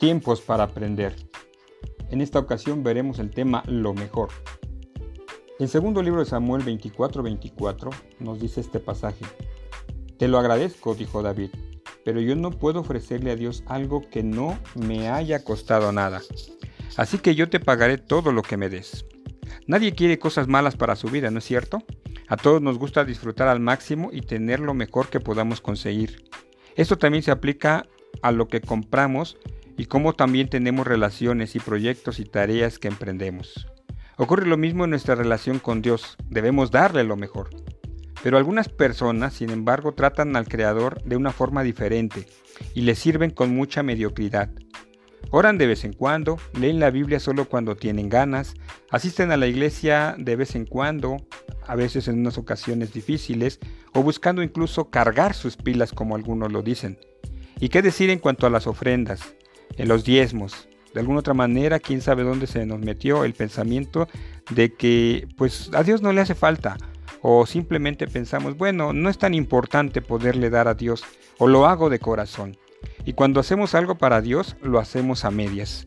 Tiempos para aprender. En esta ocasión veremos el tema lo mejor. En segundo libro de Samuel 24:24 nos dice este pasaje. Te lo agradezco, dijo David, pero yo no puedo ofrecerle a Dios algo que no me haya costado nada. Así que yo te pagaré todo lo que me des. Nadie quiere cosas malas para su vida, ¿no es cierto? A todos nos gusta disfrutar al máximo y tener lo mejor que podamos conseguir. Esto también se aplica a lo que compramos y cómo también tenemos relaciones y proyectos y tareas que emprendemos. Ocurre lo mismo en nuestra relación con Dios, debemos darle lo mejor. Pero algunas personas, sin embargo, tratan al Creador de una forma diferente y le sirven con mucha mediocridad. Oran de vez en cuando, leen la Biblia solo cuando tienen ganas, asisten a la iglesia de vez en cuando, a veces en unas ocasiones difíciles, o buscando incluso cargar sus pilas como algunos lo dicen. ¿Y qué decir en cuanto a las ofrendas? En los diezmos. De alguna otra manera, quién sabe dónde se nos metió el pensamiento de que pues a Dios no le hace falta o simplemente pensamos, bueno, no es tan importante poderle dar a Dios o lo hago de corazón. Y cuando hacemos algo para Dios, lo hacemos a medias,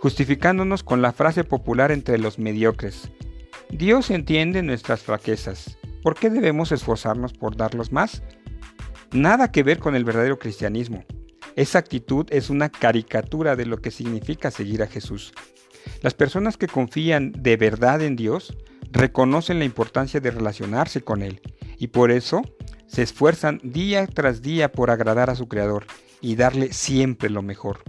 justificándonos con la frase popular entre los mediocres. Dios entiende nuestras fraquezas. ¿Por qué debemos esforzarnos por darlos más? Nada que ver con el verdadero cristianismo. Esa actitud es una caricatura de lo que significa seguir a Jesús. Las personas que confían de verdad en Dios reconocen la importancia de relacionarse con Él y por eso se esfuerzan día tras día por agradar a su Creador y darle siempre lo mejor.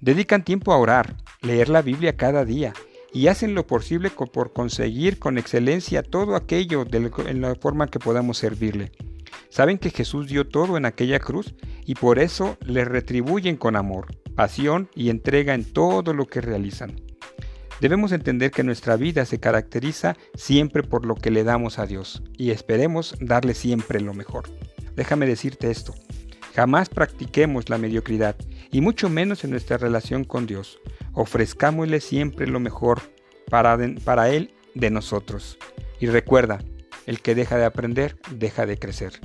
Dedican tiempo a orar, leer la Biblia cada día y hacen lo posible por conseguir con excelencia todo aquello en la forma que podamos servirle. Saben que Jesús dio todo en aquella cruz y por eso le retribuyen con amor, pasión y entrega en todo lo que realizan. Debemos entender que nuestra vida se caracteriza siempre por lo que le damos a Dios y esperemos darle siempre lo mejor. Déjame decirte esto, jamás practiquemos la mediocridad y mucho menos en nuestra relación con Dios. Ofrezcámosle siempre lo mejor para, para Él de nosotros. Y recuerda, el que deja de aprender, deja de crecer.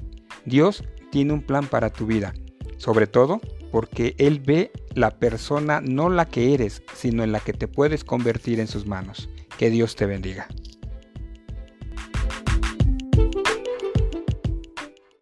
Dios tiene un plan para tu vida, sobre todo porque Él ve la persona no la que eres, sino en la que te puedes convertir en sus manos. Que Dios te bendiga.